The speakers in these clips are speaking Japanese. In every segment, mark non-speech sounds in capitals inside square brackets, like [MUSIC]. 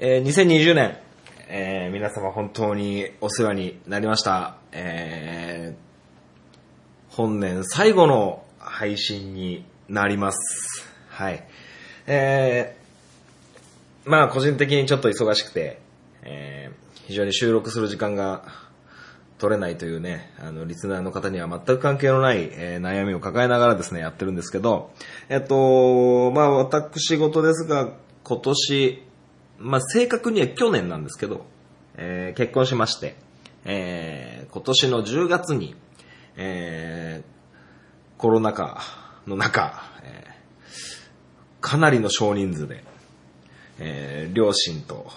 えー2020年、えー皆様本当にお世話になりました。えー本年最後の配信になります。はい。えーまあ個人的にちょっと忙しくて、えー非常に収録する時間が取れないというね、あの、リスナーの方には全く関係のない、えー悩みを抱えながらですね、やってるんですけど、えっと、まあ私事ですが、今年、まあ正確には去年なんですけど、えー結婚しまして、えー今年の10月に、えーコロナ禍の中、えーかなりの少人数で、えー両親と、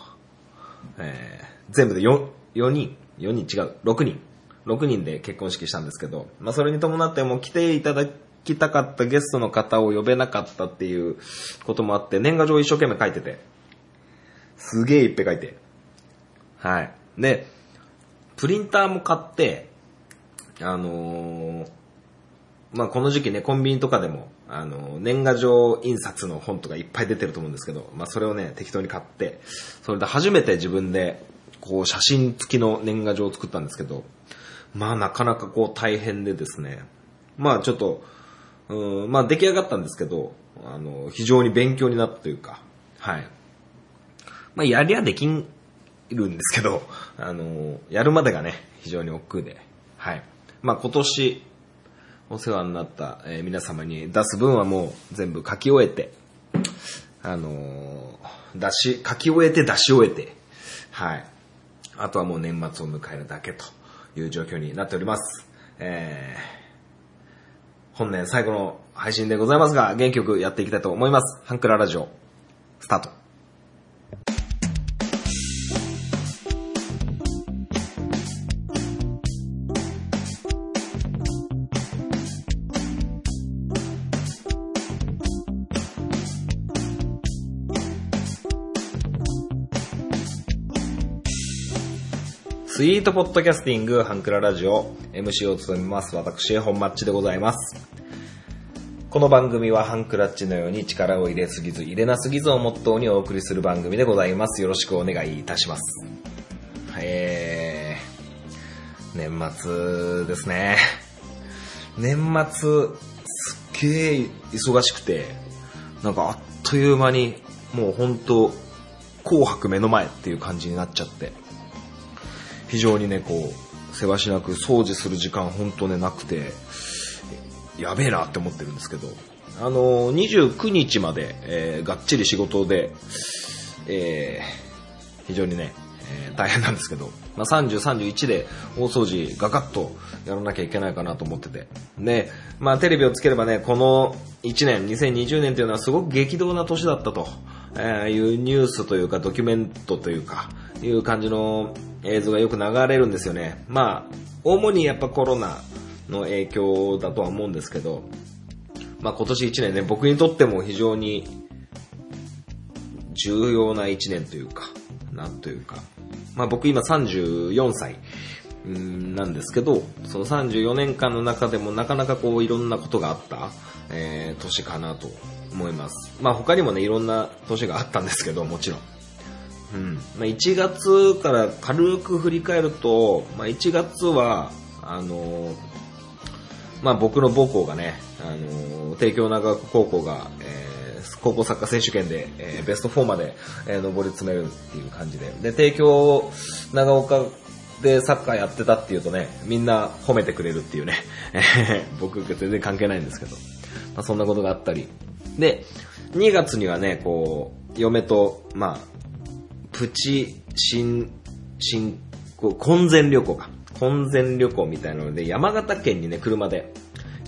えー全部で 4, 4人、4人違う、6人、6人で結婚式したんですけど、まあそれに伴ってもう来ていただきたかったゲストの方を呼べなかったっていうこともあって、年賀状を一生懸命書いてて、すげえいっぺい書いて。はい。で、プリンターも買って、あのーまあこの時期ね、コンビニとかでも、あの、年賀状印刷の本とかいっぱい出てると思うんですけど、まあそれをね、適当に買って、それで初めて自分で、こう写真付きの年賀状を作ったんですけど、まあなかなかこう大変でですね、まあちょっと、うん、まあ出来上がったんですけど、あの、非常に勉強になったというか、はい。まあやりゃできるんですけど、あの、やるまでがね、非常に億劫で、はい。まあ今年、お世話になった、えー皆様に出す分はもう全部書き終えて、あのー出し、書き終えて出し終えて、はい。あとはもう年末を迎えるだけという状況になっております。えー、本年最後の配信でございますが、元気よくやっていきたいと思います。ハンクララジオ、スタート。スイートポッドキャスティングハンクララジオ MC を務めます私本マッチでございます。この番組はハンクラッチのように力を入れすぎず入れなすぎずをモットーにお送りする番組でございます。よろしくお願いいたします。えー、年末ですね。年末すっげえ忙しくてなんかあっという間にもう本当紅白目の前っていう感じになっちゃって。非常にね、こう、せわしなく掃除する時間本当ね、なくて、やべえなって思ってるんですけど、あの、29日まで、えーがっちり仕事で、えー非常にね、えー大変なんですけど、まあ、30、31で大掃除ガガッとやらなきゃいけないかなと思ってて。で、まあテレビをつければね、この1年、2020年というのはすごく激動な年だったと、えいうニュースというかドキュメントというか、いう感じの映像がよく流れるんですよね。まあ、主にやっぱコロナの影響だとは思うんですけど、まあ今年1年ね、僕にとっても非常に重要な1年というか、なんというか、まあ僕今34歳なんですけど、その34年間の中でもなかなかこういろんなことがあった、えー年かなと思います。まあ他にもね、いろんな年があったんですけど、もちろん。うん。まあ1月から軽く振り返ると、まあ1月は、あのーまあ僕の母校がね、あのー帝京長岡高校が、えー高校サッカー選手権で、えーベスト4まで、えー上り詰めるっていう感じで。で、帝京長岡でサッカーやってたっていうとね、みんな褒めてくれるっていうね、え [LAUGHS] ー僕全然関係ないんですけど、まあそんなことがあったり。で、2月にはね、こう、嫁と、まあ、プチ、新、新、こう、婚前旅行か。婚前旅行みたいなので、山形県にね、車で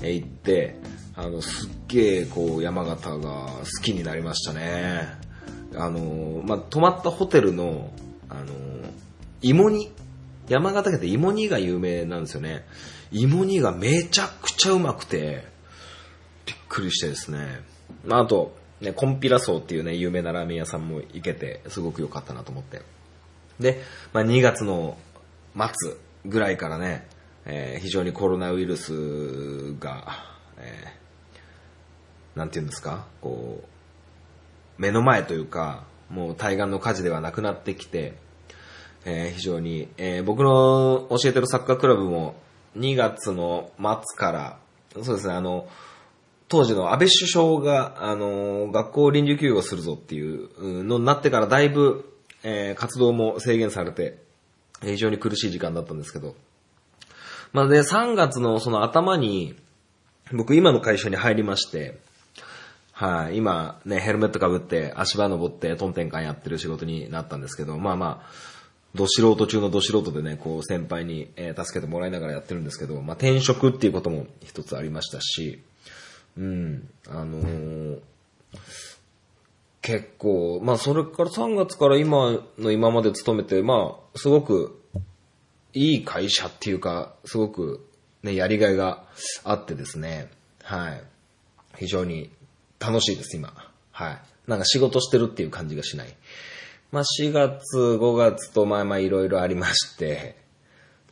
行って、あの、すっげえ、こう、山形が好きになりましたね。あの、まあ、泊まったホテルの、あの、芋煮山形県って芋煮が有名なんですよね。芋煮がめちゃくちゃうまくて、びっくりしてですね。まあ、あと、ね、コンピラソーっていうね、有名なラーメン屋さんも行けて、すごく良かったなと思って。で、まあ、2月の末ぐらいからね、えー非常にコロナウイルスが、えーなんていうんですか、こう、目の前というか、もう対岸の火事ではなくなってきて、えー非常に、えー僕の教えてるサッカークラブも2月の末から、そうですね、あの、当時の安倍首相が、あの、学校臨時休業するぞっていうのになってからだいぶ、えー活動も制限されて、非常に苦しい時間だったんですけど、まあで、3月のその頭に、僕今の会社に入りまして、はい、今ね、ヘルメットかぶって足場登ってトンテンカンやってる仕事になったんですけど、まあまあ、ど素人中のど素人でね、こう先輩に、え助けてもらいながらやってるんですけど、まあ転職っていうことも一つありましたし、うん、あのー結構、まあそれから3月から今の今まで勤めて、まあすごくいい会社っていうか、すごくね、やりがいがあってですね、はい。非常に楽しいです、今。はい。なんか仕事してるっていう感じがしない。まあ4月、5月とまあまあいろいろありまして、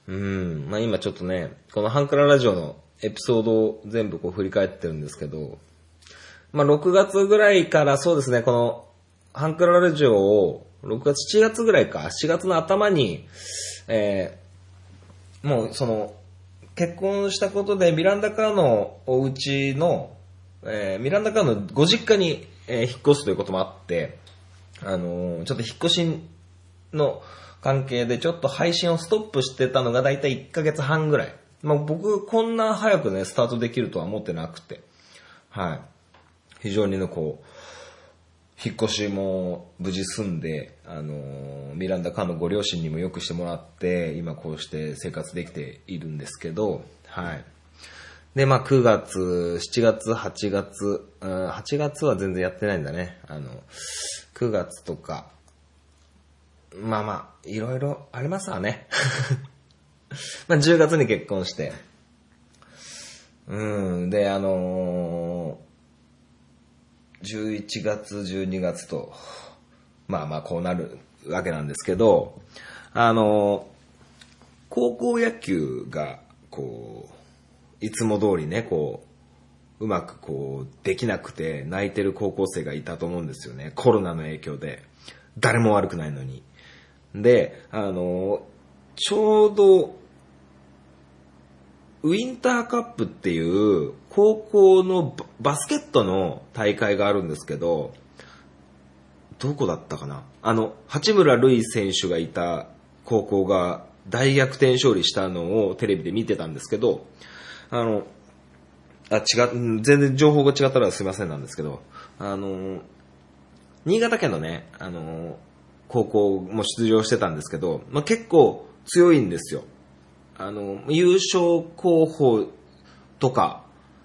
うん、まあ今ちょっとね、このハンクララジオのエピソードを全部こう振り返ってるんですけど、まあ6月ぐらいからそうですね、このハンクララジオを6月、7月ぐらいか、4月の頭に、えーもうその、結婚したことでミランダカーのお家の、えーミランダカーのご実家に、えー引っ越すということもあって、あのーちょっと引っ越しの関係でちょっと配信をストップしてたのがだいたい1ヶ月半ぐらい。まあ僕こんな早くね、スタートできるとは思ってなくて。はい。非常にね、こう、引っ越しも無事済んで、あのーミランダカーのご両親にもよくしてもらって、今こうして生活できているんですけど、はい。で、まあ9月、7月、8月、8月は全然やってないんだね。あの、9月とか、まあまあ、いろいろありますわね。[LAUGHS] まあ10月に結婚して、うん、で、あのー11月、12月と、まあまあこうなるわけなんですけど、あのー高校野球が、こう、いつも通りね、こう、うまくこう、できなくて泣いてる高校生がいたと思うんですよね。コロナの影響で。誰も悪くないのに。で、あのー、ちょうど、ウィンターカップっていう高校のバスケットの大会があるんですけど、どこだったかな？あの、八村塁選手がいた高校が大逆転勝利したのをテレビで見てたんですけど、あの、あ、違う、全然情報が違ったらすいませんなんですけど、あの、新潟県のね、あの、高校も出場してたんですけど、まあ、結構強いんですよ。あの、優勝候補とか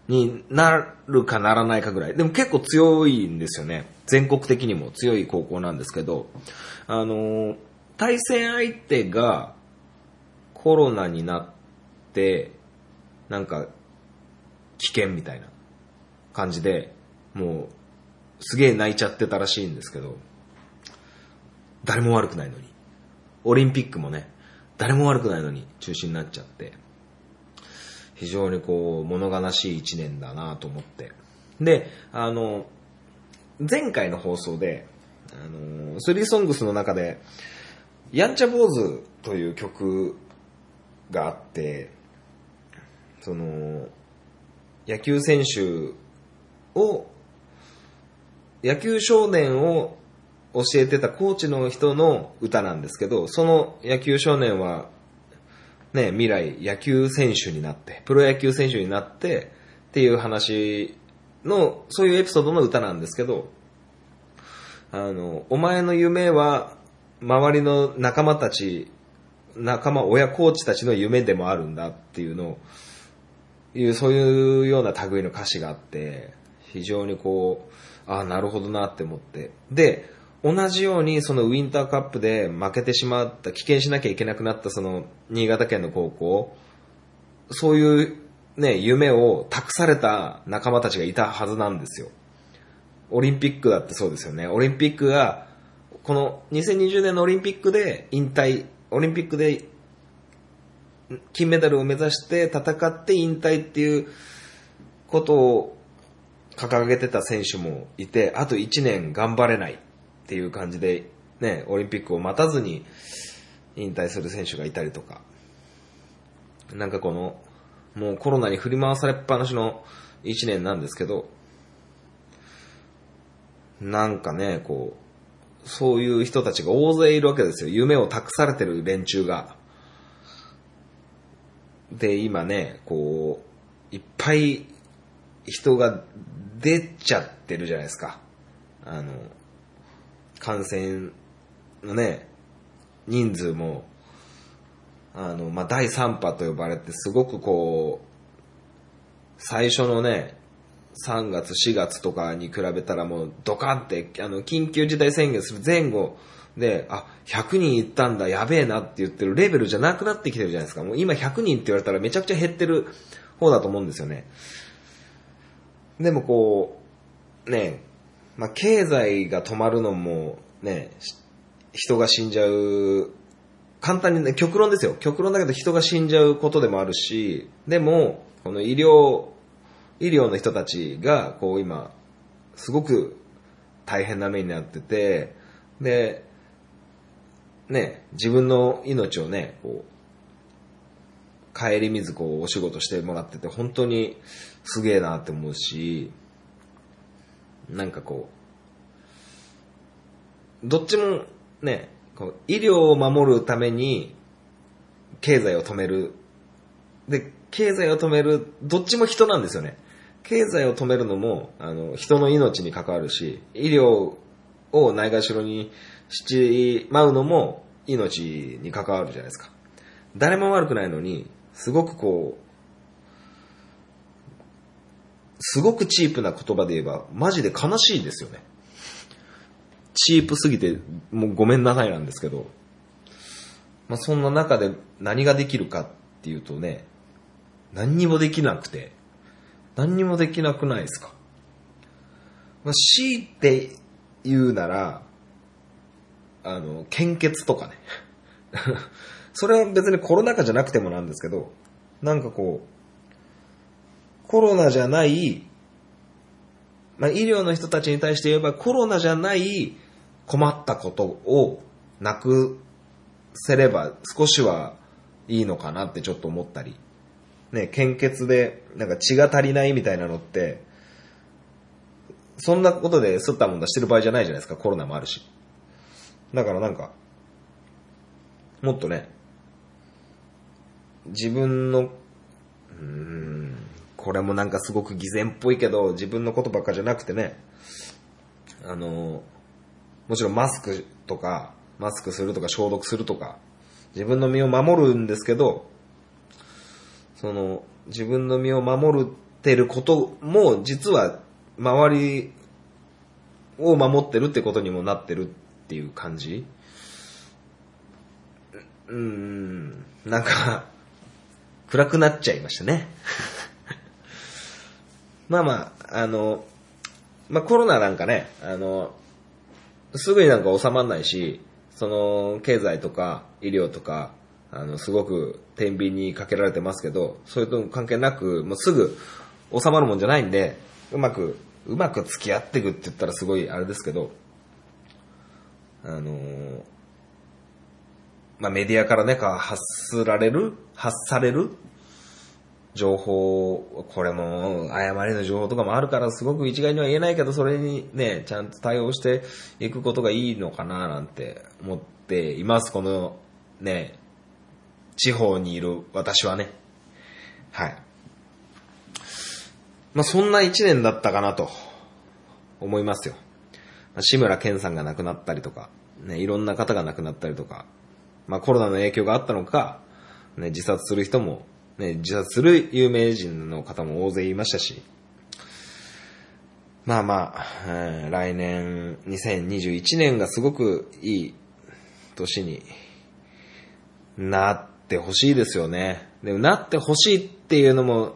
になるかならないかぐらい。でも結構強いんですよね。全国的にも強い高校なんですけど、あの、対戦相手がコロナになって、なんか危険みたいな感じで、もうすげえ泣いちゃってたらしいんですけど、誰も悪くないのに。オリンピックもね、誰も悪くないのに中止になっちゃって、非常にこう、物悲しい一年だなと思って。で、あの、前回の放送で、あの、スリーソングスの中で、やんちゃ坊主という曲があって、その、野球選手を、野球少年を教えてたコーチの人の歌なんですけど、その野球少年は、ね、未来野球選手になって、プロ野球選手になってっていう話の、そういうエピソードの歌なんですけど、あの、お前の夢は、周りの仲間たち、仲間、親コーチたちの夢でもあるんだっていうのを、いう、そういうような類の歌詞があって、非常にこう、ああ、なるほどなって思って。で、同じようにそのウィンターカップで負けてしまった、棄権しなきゃいけなくなったその新潟県の高校、そういうね、夢を託された仲間たちがいたはずなんですよ。オリンピックだってそうですよね。オリンピックが、この2020年のオリンピックで引退、オリンピックで金メダルを目指して戦って引退っていうことを掲げてた選手もいて、あと1年頑張れない。っていう感じで、ね、オリンピックを待たずに引退する選手がいたりとか、なんかこの、もうコロナに振り回されっぱなしの一年なんですけど、なんかね、こう、そういう人たちが大勢いるわけですよ。夢を託されてる連中が。で、今ね、こう、いっぱい人が出ちゃってるじゃないですか。あの、感染のね、人数も、あの、まあ、第3波と呼ばれて、すごくこう、最初のね、3月、4月とかに比べたらもうドカンって、あの、緊急事態宣言する前後で、あ、100人行ったんだ、やべえなって言ってるレベルじゃなくなってきてるじゃないですか。もう今100人って言われたらめちゃくちゃ減ってる方だと思うんですよね。でもこう、ね、まあ、経済が止まるのも、ね、人が死んじゃう、簡単にね、極論ですよ。極論だけど人が死んじゃうことでもあるし、でも、この医療、医療の人たちが、こう今、すごく大変な目になってて、で、ね、自分の命をね、こう、帰り水こうお仕事してもらってて、本当にすげえなって思うし、なんかこう、どっちもね、こう医療を守るために経済を止める。で、経済を止める、どっちも人なんですよね。経済を止めるのも、あの、人の命に関わるし、医療をないがしろにしちまうのも命に関わるじゃないですか。誰も悪くないのに、すごくこう、すごくチープな言葉で言えば、マジで悲しいんですよね。チープすぎて、もうごめんなさいなんですけど、まあ、そんな中で何ができるかっていうとね、何にもできなくて、何にもできなくないですか。まあ、強いて言うなら、あの、献血とかね。[LAUGHS] それは別にコロナ禍じゃなくてもなんですけど、なんかこう、コロナじゃない、まあ、医療の人たちに対して言えばコロナじゃない困ったことをなくせれば少しはいいのかなってちょっと思ったり。ね、献血でなんか血が足りないみたいなのって、そんなことで吸ったもんだしてる場合じゃないじゃないですか、コロナもあるし。だからなんか、もっとね、自分の、うーん、これもなんかすごく偽善っぽいけど、自分のことばっかじゃなくてね、あの、もちろんマスクとか、マスクするとか消毒するとか、自分の身を守るんですけど、その、自分の身を守ってることも、実は、周りを守ってるってことにもなってるっていう感じうーん、なんか、暗くなっちゃいましたね。まあまあ、あの、まあコロナなんかね、あの、すぐになんか収まんないし、その、経済とか医療とか、あの、すごく天秤にかけられてますけど、そういうの関係なく、もうすぐ収まるもんじゃないんで、うまく、うまく付き合っていくって言ったらすごいあれですけど、あの、まあ、メディアからね、か発すられる発される情報、これも誤りの情報とかもあるからすごく一概には言えないけど、それにね、ちゃんと対応していくことがいいのかななんて思っています。このね、地方にいる私はね。はい。まあ、そんな一年だったかなと思いますよ。志村けんさんが亡くなったりとか、ね、いろんな方が亡くなったりとか、まあコロナの影響があったのか、ね、自殺する人もね、自殺する有名人の方も大勢いましたし、まあまあ、えー、来年2021年がすごくいい年になってほしいですよね。でもなってほしいっていうのも、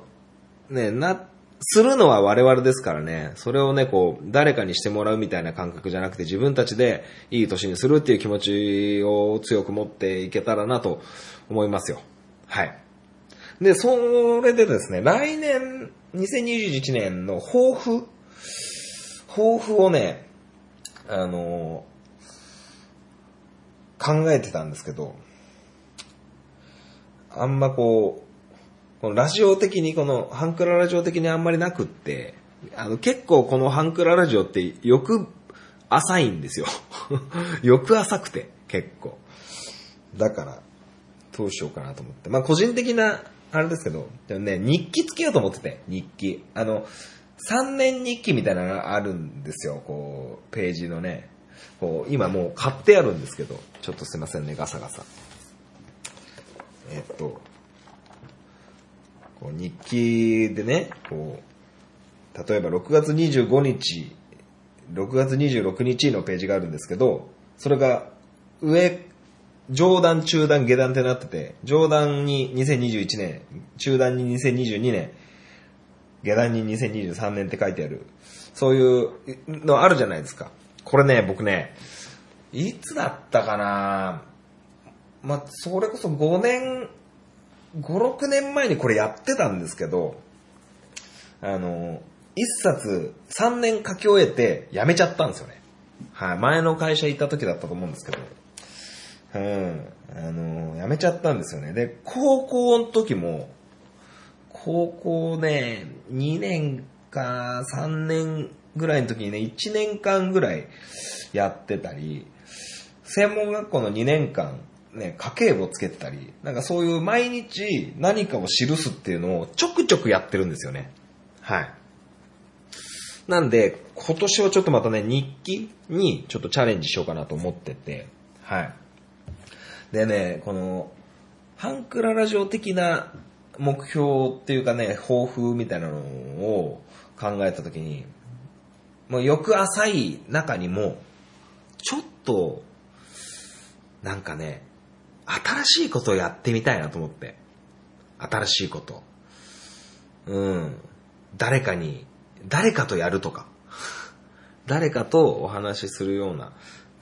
ね、な、するのは我々ですからね、それをね、こう、誰かにしてもらうみたいな感覚じゃなくて自分たちでいい年にするっていう気持ちを強く持っていけたらなと思いますよ。はい。で、それでですね、来年、2021年の抱負、抱負をね、あの、考えてたんですけど、あんまこう、このラジオ的に、このハンクララジオ的にあんまりなくって、あの結構このハンクララジオってよく浅いんですよ。[LAUGHS] よく浅くて、結構。だから、どうしようかなと思って。まあ個人的な、あれですけど、でもね、日記つけようと思ってて、日記。あの、3年日記みたいなのがあるんですよ、こう、ページのね。こう、今もう買ってあるんですけど、ちょっとすいませんね、ガサガサ。えっと、こう日記でね、こう、例えば6月25日、6月26日のページがあるんですけど、それが上、上段、中段、下段ってなってて、上段に2021年、中段に2022年、下段に2023年って書いてある、そういうのあるじゃないですか。これね、僕ね、いつだったかなまあ、それこそ5年、5、6年前にこれやってたんですけど、あの、一冊3年書き終えて辞めちゃったんですよね。はい、前の会社行った時だったと思うんですけど、うん、あの、辞めちゃったんですよね。で、高校の時も、高校ね、2年か3年ぐらいの時にね、1年間ぐらいやってたり、専門学校の2年間、ね、家計簿つけてたり、なんかそういう毎日何かを記すっていうのをちょくちょくやってるんですよね。はい。なんで、今年はちょっとまたね、日記にちょっとチャレンジしようかなと思ってて、はい。でね、この、ハンクララジオ的な目標っていうかね、抱負みたいなのを考えたときに、もうよく浅い中にも、ちょっと、なんかね、新しいことをやってみたいなと思って。新しいこと。うん。誰かに、誰かとやるとか。[LAUGHS] 誰かとお話しするような。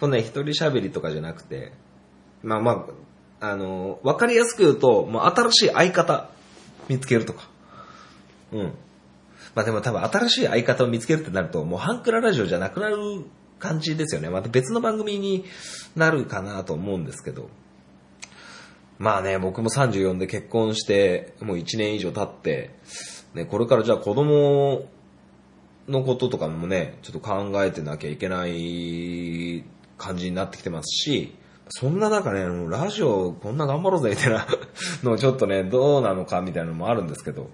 このね、一人喋りとかじゃなくて、まあまあ、あの、わかりやすく言うと、もう新しい相方見つけるとか。うん。まあでも多分新しい相方を見つけるってなると、もうハンクララジオじゃなくなる感じですよね。また別の番組になるかなと思うんですけど。まあね、僕も34で結婚して、もう1年以上経って、ね、これからじゃあ子供のこととかもね、ちょっと考えてなきゃいけない感じになってきてますし、そんな中ね、ラジオこんな頑張ろうぜみたいな [LAUGHS] のちょっとね、どうなのかみたいなのもあるんですけど、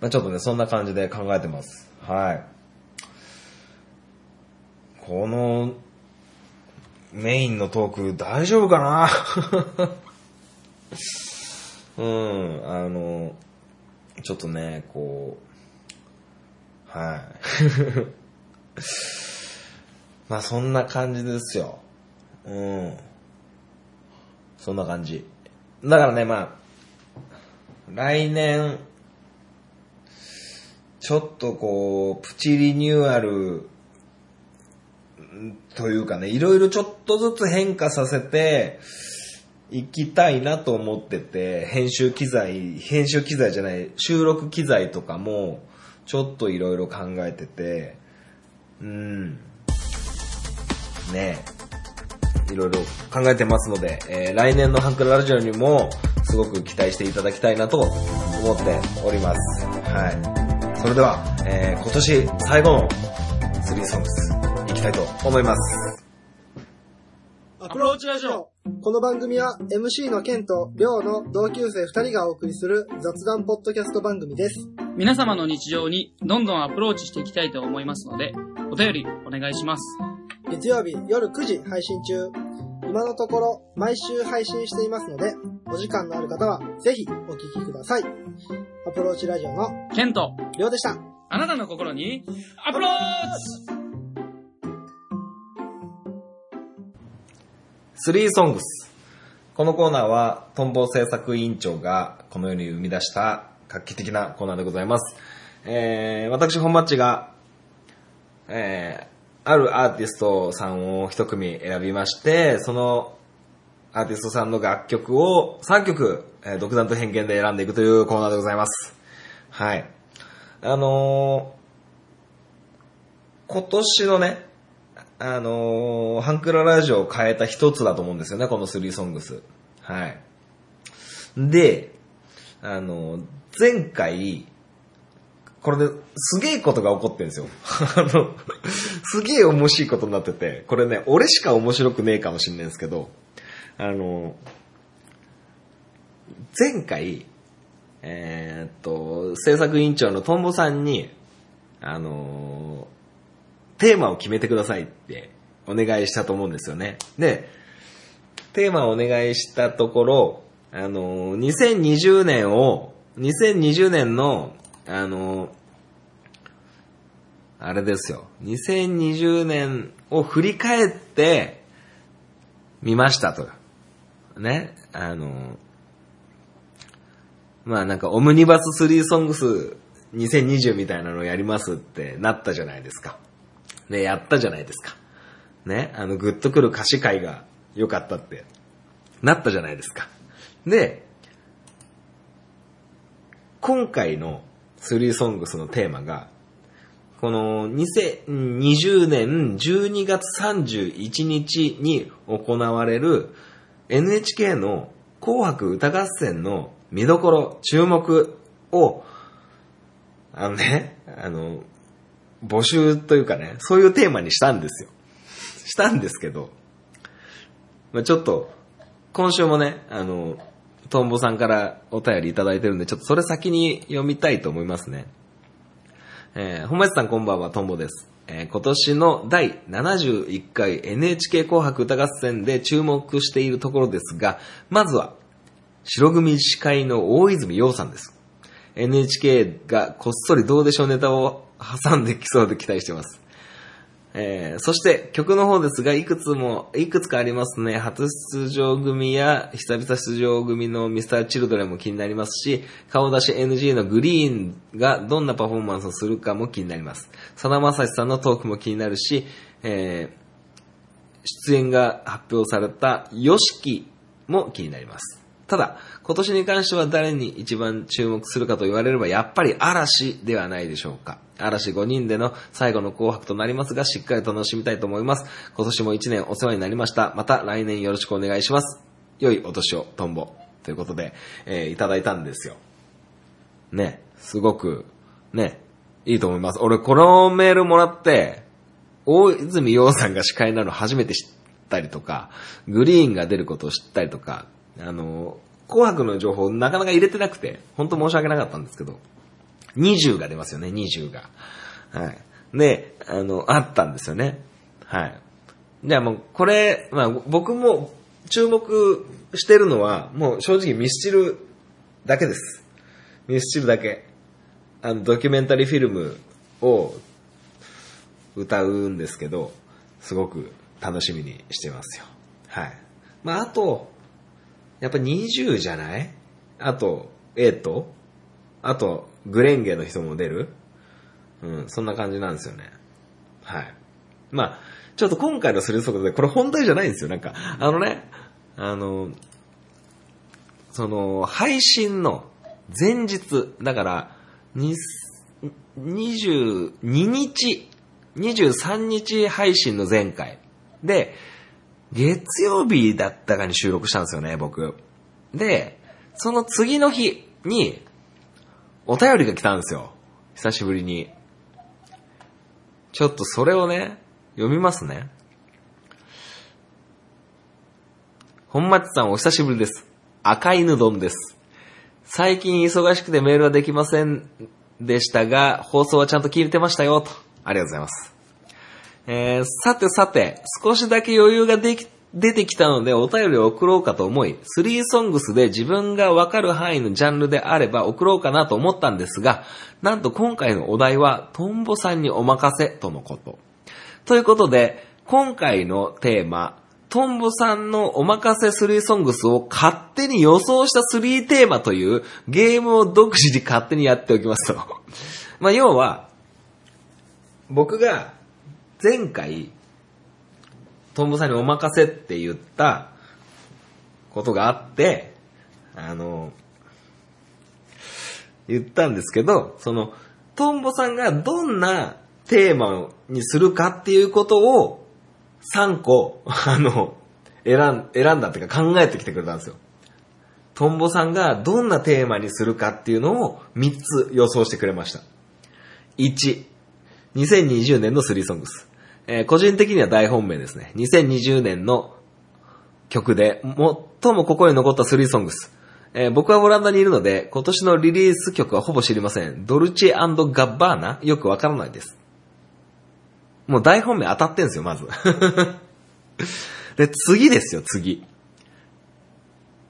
まあ、ちょっとね、そんな感じで考えてます。はい。この、メインのトーク大丈夫かな？[LAUGHS] うん、あの、ちょっとね、こう、はい。[LAUGHS] まあそんな感じですよ。うん。そんな感じ。だからね、まあ、来年、ちょっとこう、プチリニューアル、というかね、いろいろちょっとずつ変化させて、行きたいなと思ってて、編集機材、編集機材じゃない、収録機材とかも、ちょっといろいろ考えてて、うん。ねえ、いろいろ考えてますので、えー来年のハンクララジオにも、すごく期待していただきたいなと思っております。はい。それでは、えー今年最後の3ソングス、いきたいと思います。アプローチラジオこの番組は MC のケンとリョウの同級生2人がお送りする雑談ポッドキャスト番組です。皆様の日常にどんどんアプローチしていきたいと思いますので、お便りお願いします。月曜日夜9時配信中。今のところ毎週配信していますので、お時間のある方はぜひお聞きください。アプローチラジオのケント、リョウでした。あなたの心にアプローチ3ソングス。このコーナーは、トンボ制作委員長がこの世に生み出した画期的なコーナーでございます。えー、私、本マッチが、えー、あるアーティストさんを一組選びまして、そのアーティストさんの楽曲を3曲、えー独断と偏見で選んでいくというコーナーでございます。はい。あのー今年のね、あのーハンクララジオを変えた一つだと思うんですよね、この3ソングス。はい。で、あのー前回、これですげえことが起こってんですよ。あの、すげえ面白いことになってて、これね、俺しか面白くねえかもしれないんですけど、あの、前回、えーっと、制作委員長のトンボさんに、あの、テーマを決めてくださいってお願いしたと思うんですよね。で、テーマをお願いしたところ、あの、2020年を、2020年の、あの、あれですよ。2020年を振り返って見ましたと。ね？あの、まあなんかオムニバス3ソングス2020みたいなのをやりますってなったじゃないですか。ね、やったじゃないですか。ね、あのグッとくる歌詞会が良かったってなったじゃないですか。で、今回の3ソングスのテーマが、この2020年12月31日に行われる NHK の紅白歌合戦の見どころ、注目を、あのね、あの、募集というかね、そういうテーマにしたんですよ。したんですけど、まあ、ちょっと、今週もね、あの、トンボさんからお便りいただいてるんで、ちょっとそれ先に読みたいと思いますね。えー、本町さんこんばんは、トンボです。えー今年の第71回 NHK 紅白歌合戦で注目しているところですが、まずは、白組司会の大泉洋さんです。NHK がこっそりどうでしょうネタを挟んできそうで期待してます。えーそして曲の方ですが、いくつも、いくつかありますね。初出場組や久々出場組の Mr.Children も気になりますし、顔出し NG のグリーンがどんなパフォーマンスをするかも気になります。さだまさしさんのトークも気になるし、えー出演が発表された YOSHIKI も気になります。ただ、今年に関しては誰に一番注目するかと言われれば、やっぱり嵐ではないでしょうか。嵐5人での最後の紅白となりますが、しっかり楽しみたいと思います。今年も1年お世話になりました。また来年よろしくお願いします。良いお年を、トンボ。ということで、えーいただいたんですよ。ね、すごく、ね、いいと思います。俺、このメールもらって、大泉洋さんが司会なの初めて知ったりとか、グリーンが出ることを知ったりとか、あの、紅白の情報なかなか入れてなくて、本当申し訳なかったんですけど、20が出ますよね、20が。はい。で、あの、あったんですよね。はい。じゃあもう、これ、まあ僕も注目してるのは、もう正直ミスチルだけです。ミスチルだけ。あの、ドキュメンタリーフィルムを歌うんですけど、すごく楽しみにしてますよ。はい。まあ、あと、やっぱ20じゃない？あと、エイトあと、グレンゲの人も出る？うん、そんな感じなんですよね。はい。まあ、ちょっと今回のスリー速度で、これ本題じゃないんですよ。なんか、あのね、あの、その、配信の前日、だから、22日、23日配信の前回。で、月曜日だったかに収録したんですよね、僕。で、その次の日に、お便りが来たんですよ。久しぶりに。ちょっとそれをね、読みますね。本町さんお久しぶりです。赤犬丼です。最近忙しくてメールはできませんでしたが、放送はちゃんと聞いてましたよ、と。ありがとうございます。えー、さてさて、少しだけ余裕ができ、出てきたのでお便りを送ろうかと思い、3ソングスで自分がわかる範囲のジャンルであれば送ろうかなと思ったんですが、なんと今回のお題は、トンボさんにお任せとのこと。ということで、今回のテーマ、トンボさんのお任せ3ソングスを勝手に予想した3テーマというゲームを独自に勝手にやっておきますと。[LAUGHS] まあ、要は、僕が前回、トンボさんにお任せって言ったことがあって、あの、言ったんですけど、その、トンボさんがどんなテーマにするかっていうことを3個、あの、選ん、選んだっていうか考えてきてくれたんですよ。トンボさんがどんなテーマにするかっていうのを3つ予想してくれました。1、2020年の3ソングス。えー個人的には大本命ですね。2020年の曲で最も心に残った3ソングス。えー僕はオランダにいるので、今年のリリース曲はほぼ知りません。ドルチェガッバーナよくわからないです。もう大本命当たってんすよ、まず。[LAUGHS] で、次ですよ、次。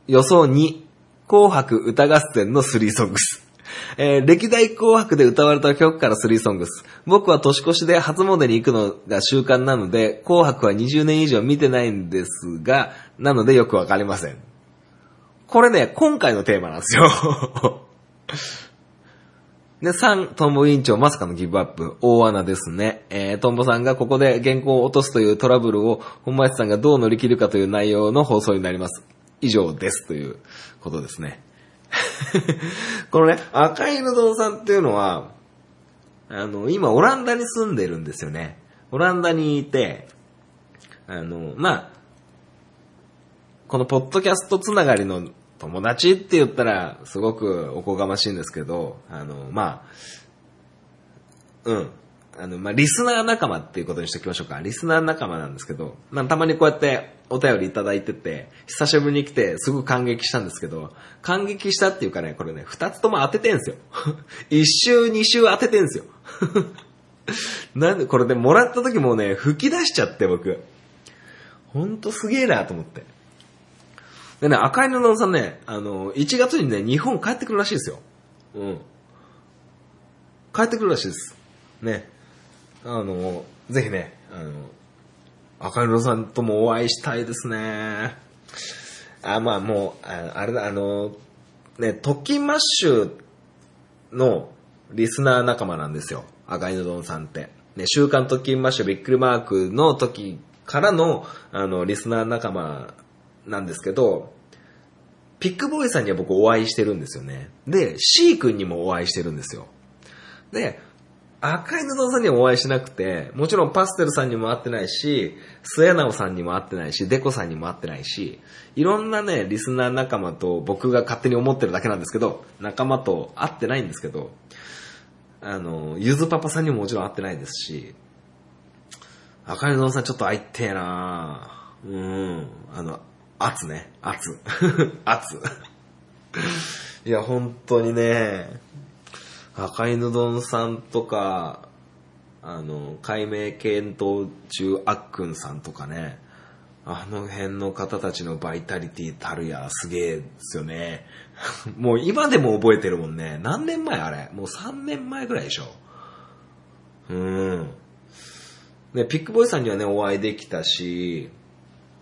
予想2、紅白歌合戦の3ソングス。えー歴代紅白で歌われた曲から3ソングス。僕は年越しで初詣に行くのが習慣なので、紅白は20年以上見てないんですが、なのでよくわかりません。これね、今回のテーマなんですよ。[LAUGHS] で、3、トンボ委員長まさかのギブアップ。大穴ですね。えー、トンボさんがここで原稿を落とすというトラブルを、本町さんがどう乗り切るかという内容の放送になります。以上です。ということですね。[LAUGHS] このね、赤いのどんさんっていうのは、あの、今オランダに住んでるんですよね。オランダにいて、あの、まあ、このポッドキャストつながりの友達って言ったら、すごくおこがましいんですけど、あの、まあ、うん。あの、まあ、リスナー仲間っていうことにしておきましょうか。リスナー仲間なんですけど、まあ、たまにこうやってお便りいただいてて、久しぶりに来て、すごく感激したんですけど、感激したっていうかね、これね、二つとも当ててんすよ。[LAUGHS] 一周、二周当ててんすよ。[LAUGHS] なんで、これでもらった時もね、吹き出しちゃって、僕。ほんとすげえなと思って。でね、赤い布さんね、あの、1月にね、日本帰ってくるらしいですよ。うん。帰ってくるらしいです。ね。あの、ぜひね、あの、赤い布さんともお会いしたいですね。あ、まあもう、あれだ、あの、ね、特勤マッシュのリスナー仲間なんですよ。赤いのさんって。ね、週刊特勤マッシュびっくりマークの時からの、あの、リスナー仲間なんですけど、ピックボーイさんには僕お会いしてるんですよね。で、C 君にもお会いしてるんですよ。で、赤い布さんにはお会いしなくて、もちろんパステルさんにも会ってないし、末直さんにも会ってないし、デコさんにも会ってないし、いろんなね、リスナー仲間と僕が勝手に思ってるだけなんですけど、仲間と会ってないんですけど、あの、ゆずパパさんにももちろん会ってないですし、赤い布さんちょっと会いてえなうーん、あの、圧ね、圧。[LAUGHS] 圧。いや、本当にね、赤いぬどんさんとか、あの、解明検討中あっくんさんとかね、あの辺の方たちのバイタリティたるやすげえですよね。[LAUGHS] もう今でも覚えてるもんね。何年前あれ？もう3年前ぐらいでしょ。うん。ね、ピックボーイさんにはね、お会いできたし、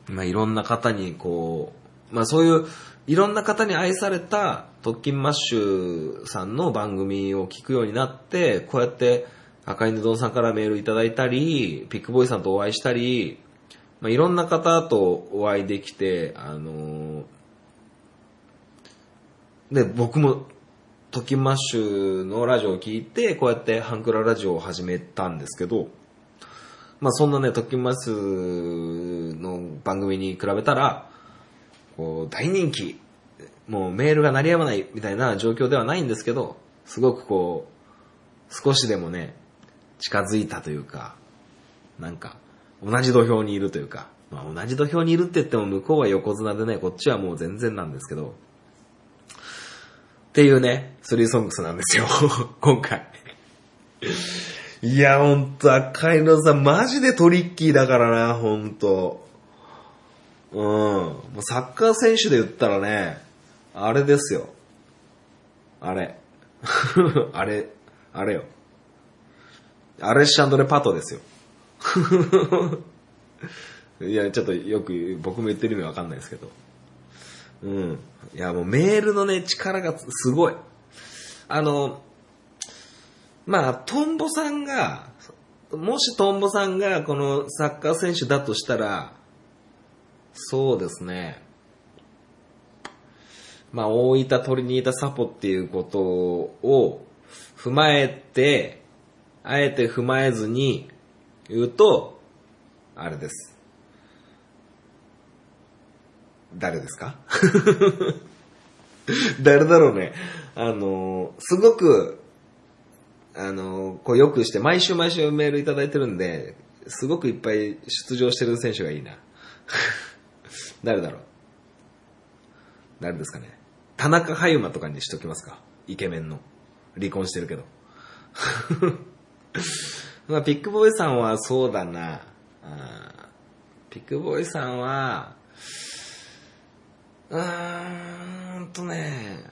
まあ、いろんな方にこう、まあ、そういう、いろんな方に愛された特勤マッシュさんの番組を聞くようになって、こうやって赤いぬどんさんからメールいただいたり、ピックボーイさんとお会いしたり、まあ、いろんな方とお会いできて、あのーで、僕も、トキマッシュのラジオを聞いて、こうやってハンクララジオを始めたんですけど、まあそんなね、トキマスの番組に比べたら、こう、大人気、もうメールが鳴りやまないみたいな状況ではないんですけど、すごくこう、少しでもね、近づいたというか、なんか、同じ土俵にいるというか、まあ同じ土俵にいるって言っても向こうは横綱でね、こっちはもう全然なんですけど、っていうね、スリーソングスなんですよ、[LAUGHS] 今回。いや、ほんと、赤いのさん、マジでトリッキーだからな、ほんと。うん。もうサッカー選手で言ったらね、あれですよ。あれ。[LAUGHS] あれ、あれよ。アレッシャンドレ・パトですよ。[LAUGHS] いや、ちょっとよく僕も言ってる意味わかんないですけど。うん。いや、もうメールのね、力がすごい。あの、まあ、トンボさんが、もしトンボさんがこのサッカー選手だとしたら、そうですね。まあ、大分トリニータサポっていうことを踏まえて、あえて踏まえずに言うと、あれです。誰ですか？[LAUGHS] 誰だろうね。あの、すごく、あの、こうよくして、毎週毎週メールいただいてるんで、すごくいっぱい出場してる選手がいいな。誰だろう？誰ですかね？田中羽馬とかにしときますか。イケメンの。離婚してるけど。[LAUGHS] まあ、ピックボーイさんはそうだな。あピックボーイさんは、うーんとね、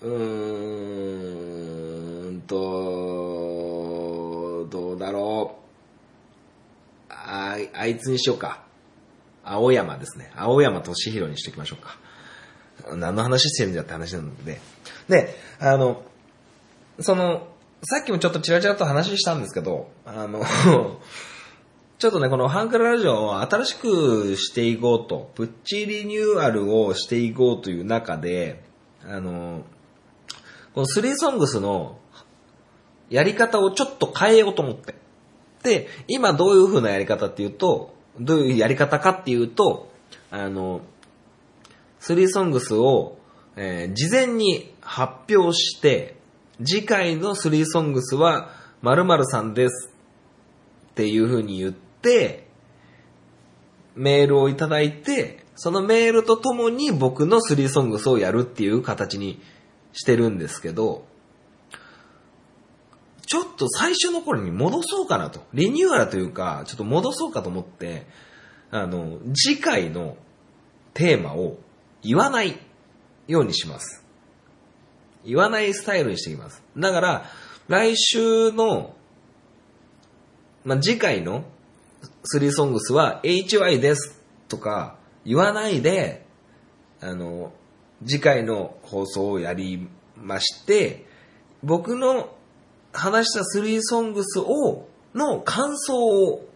うーんと、どうだろう。ああいつにしようか。青山ですね。青山俊弘にしておきましょうか。何の話してるんだって話なので。で、あの、その、さっきもちょっとチラチラと話したんですけど、あの、[LAUGHS] ちょっとね、このハンクララジオを新しくしていこうと、プッチリニューアルをしていこうという中で、あの、このスリーソングスのやり方をちょっと変えようと思って。で、今どういう風なやり方っていうと、どういうやり方かっていうと、あの、スリーソングスを、えー事前に発表して、次回のスリーソングスは〇〇さんですっていう風に言って、メールをいただいて、そのメールとともに僕のスリーソングスをやるっていう形にしてるんですけど、ちょっと最初の頃に戻そうかなと。リニューアルというか、ちょっと戻そうかと思って、あの、次回のテーマを言わないようにします。言わないスタイルにしていきます。だから、来週の、まあ、次回のスリーソングスは HY ですとか言わないで、あの、次回の放送をやりまして、僕の話したスリーソングスを、の感想を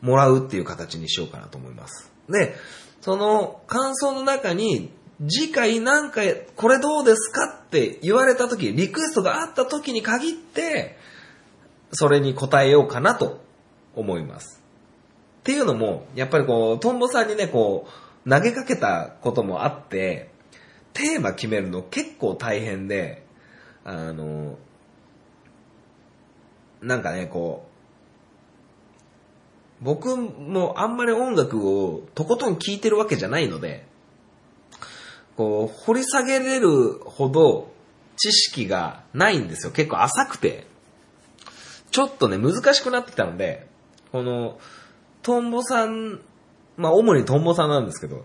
もらうっていう形にしようかなと思います。で、その感想の中に、次回なんかこれどうですかって言われた時、リクエストがあった時に限って、それに答えようかなと思います。っていうのも、やっぱりこう、トンボさんにね、こう、投げかけたこともあって、テーマ決めるの結構大変で、あの、なんかね、こう、僕もあんまり音楽をとことん聴いてるわけじゃないので、こう、掘り下げれるほど知識がないんですよ。結構浅くて。ちょっとね、難しくなってきたので、この、トンボさん、まあ主にトンボさんなんですけど、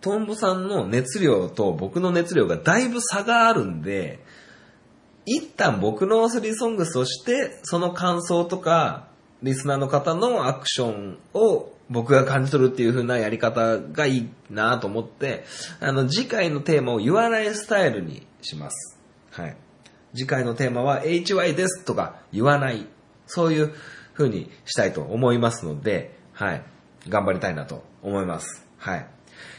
トンボさんの熱量と僕の熱量がだいぶ差があるんで、一旦僕のスリーソングスをして、その感想とか、リスナーの方のアクションを僕が感じ取るっていう風なやり方がいいなと思って、あの、次回のテーマを言わないスタイルにします。はい。次回のテーマは HY ですとか言わない。そういう風にしたいと思いますので、はい。頑張りたいなと思います。はい。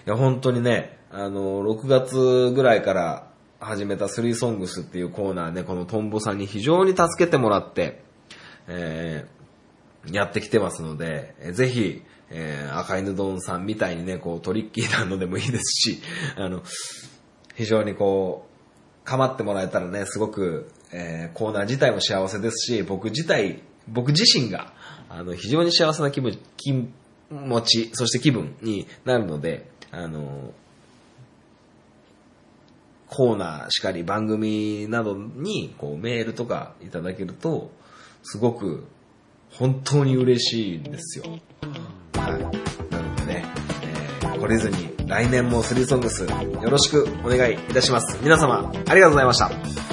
いや、本当にね、あの、6月ぐらいから始めたスリーソングスっていうコーナーね、このトンボさんに非常に助けてもらって、えーやってきてますので、えーぜひ、えー赤犬丼さんみたいにね、こうトリッキーなのでもいいですし、[LAUGHS] あの、非常にこう、構ってもらえたらね、すごく、えーコーナー自体も幸せですし、僕自体、僕自身が、あの、非常に幸せな気分、気持ち、そして気分になるので、あの、コーナーしかり番組などにこうメールとかいただけると、すごく本当に嬉しいんですよ。はい。なのでね、えー、懲りずに来年もスリーソングスよろしくお願いいたします。皆様、ありがとうございました。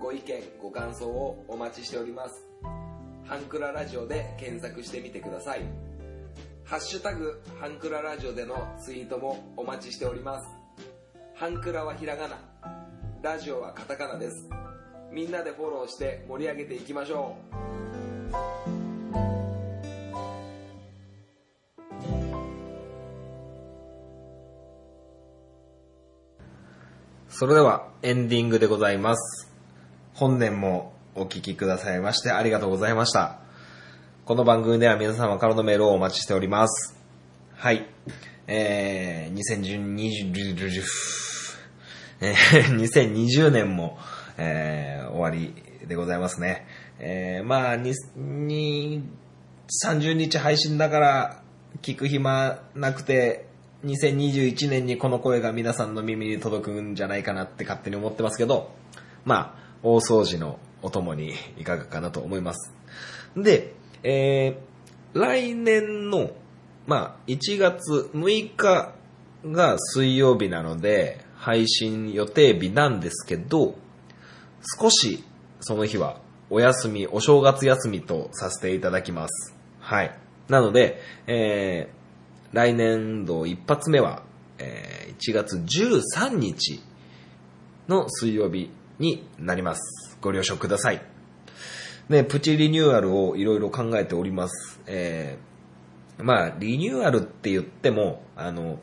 ご意見、ご感想をお待ちしております。ハンクララジオで検索してみてください。ハッシュタグ、ハンクララジオでのツイートもお待ちしております。ハンクラはひらがな、ラジオはカタカナです。みんなでフォローして盛り上げていきましょう。それではエンディングでございます。本年もお聞きくださいましてありがとうございました。この番組では皆様からのメールをお待ちしております。はい。えー、2020、えー2020年も、えー終わりでございますね。えーまあ、に、に、30日配信だから聞く暇なくて、2021年にこの声が皆さんの耳に届くんじゃないかなって勝手に思ってますけど、まあ、大掃除のお供にいかがかなと思います。で、えー、来年の、まあ、1月6日が水曜日なので、配信予定日なんですけど、少しその日はお休み、お正月休みとさせていただきます。はい。なので、えー、来年度一発目は、えー1月13日の水曜日になります。ご了承ください。ね、プチリニューアルをいろいろ考えております。えー、まあ、リニューアルって言っても、あの、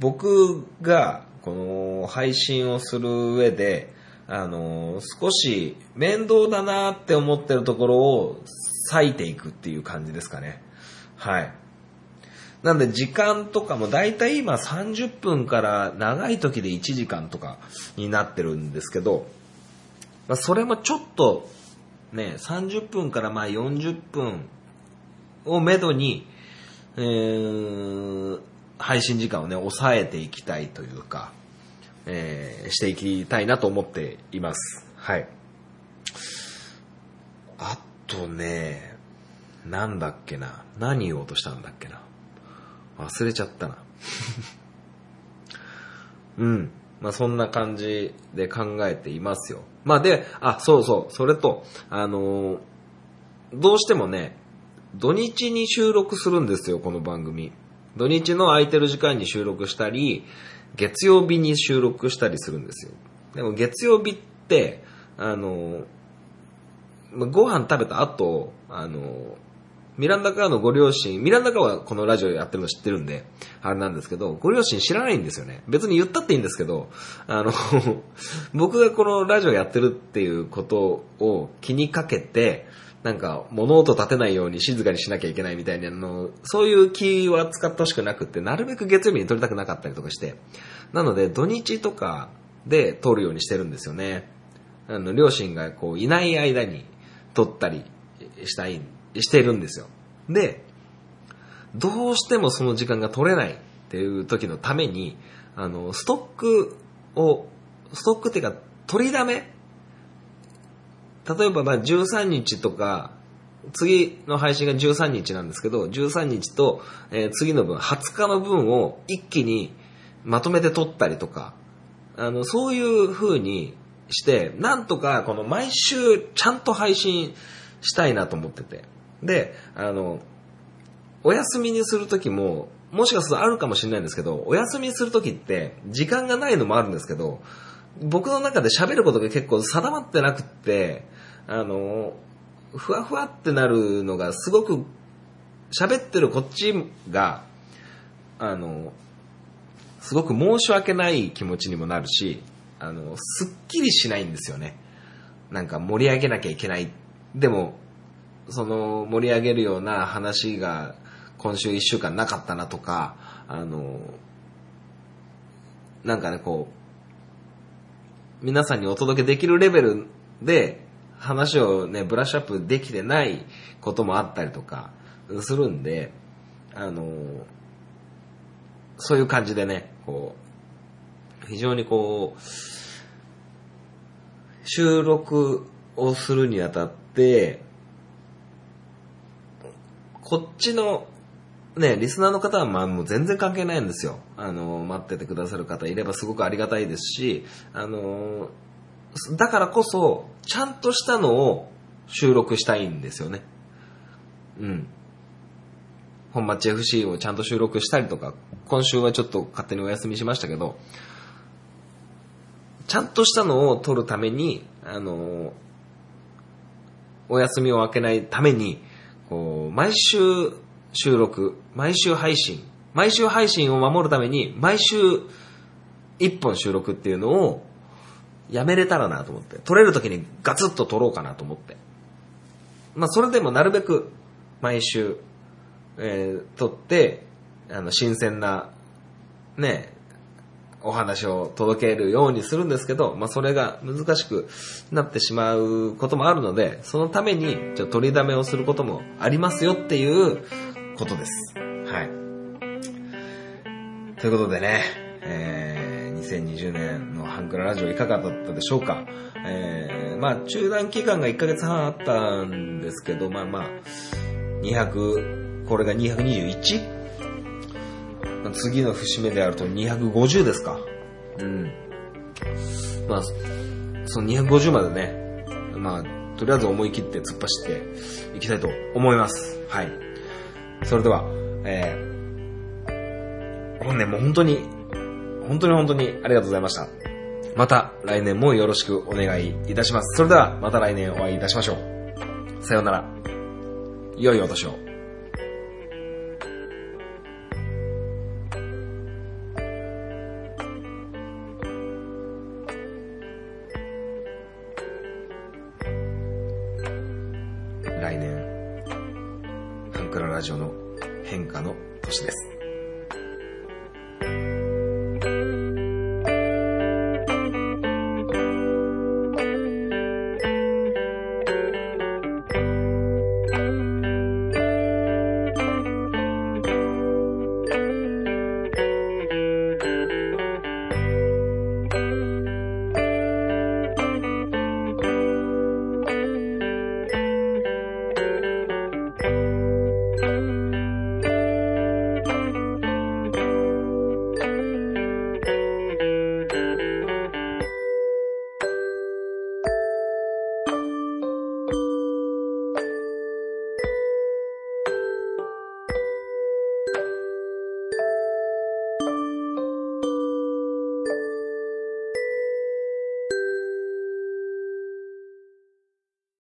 僕がこの配信をする上で、あの、少し面倒だなって思ってるところを割いていくっていう感じですかね。はい。なんで時間とかもだいたい今30分から長い時で1時間とかになってるんですけど、まあ、それもちょっとね、30分からまあ40分をめどに、えー配信時間をね、抑えていきたいというか、えーしていきたいなと思っています。はい。あとね、なんだっけな。何言おうとしたんだっけな。忘れちゃったな。[LAUGHS] うん。まあそんな感じで考えていますよ。まあで、あ、そうそう、それと、あのーどうしてもね、土日に収録するんですよ、この番組。土日の空いてる時間に収録したり、月曜日に収録したりするんですよ。でも月曜日って、あの、まご飯食べた後、あの、ミランダカーのご両親、ミランダカーはこのラジオやってるの知ってるんで、あれなんですけど、ご両親知らないんですよね。別に言ったっていいんですけど、あの、[LAUGHS] 僕がこのラジオやってるっていうことを気にかけて、なんか物音立てないように静かにしなきゃいけないみたいなの、そういう気は使ってほしくなくって、なるべく月曜日に撮りたくなかったりとかして、なので土日とかで撮るようにしてるんですよね。あの、両親がこういない間に撮ったりしたい、してるんですよ。で、どうしてもその時間が取れないっていう時のために、あの、ストックを、ストックっていうか、取りだめ例えばま13日とか、次の配信が13日なんですけど、13日と、えー次の分、20日の分を一気にまとめて撮ったりとか、あの、そういう風にして、なんとかこの毎週ちゃんと配信したいなと思ってて。で、あの、お休みにするときも、もしかするとあるかもしれないんですけど、お休みするときって時間がないのもあるんですけど、僕の中で喋ることが結構定まってなくって、あの、ふわふわってなるのがすごく喋ってるこっちが、あの、すごく申し訳ない気持ちにもなるし、あの、すっきりしないんですよね。なんか盛り上げなきゃいけない。でも、その盛り上げるような話が今週一週間なかったなとか、あの、なんかね、こう、皆さんにお届けできるレベルで話をね、ブラッシュアップできてないこともあったりとか、するんで、あのそういう感じでね、こう、非常にこう、収録をするにあたって、こっちの、ね、リスナーの方はまあもう全然関係ないんですよ。あの、待っててくださる方いればすごくありがたいですし、あの、だからこそ、ちゃんとしたのを収録したいんですよね。うん。本町 FC をちゃんと収録したりとか、今週はちょっと勝手にお休みしましたけど、ちゃんとしたのを撮るために、あの、お休みを空けないために、こう、毎週収録、毎週配信、毎週配信を守るために、毎週一本収録っていうのをやめれたらなと思って、撮れる時にガツッと撮ろうかなと思って。まあ、それでもなるべく毎週、えー撮って、あの、新鮮な、ね、お話を届けるようにするんですけど、まあ、それが難しくなってしまうこともあるので、そのために、ちょっと取りだめをすることもありますよっていうことです。はい。ということでね、えー、2020年のハンクララジオいかがだったでしょうか。えー、まあ、中断期間が1ヶ月半あったんですけど、まあまあ、200、これが 221? 次の節目であると250ですか。うん。まあ、その250までね、まあ、とりあえず思い切って突っ走っていきたいと思います。はい。それでは、えー、本年も本当に、本当に本当にありがとうございました。また来年もよろしくお願いいたします。それではまた来年お会いいたしましょう。さようなら。良いお年を。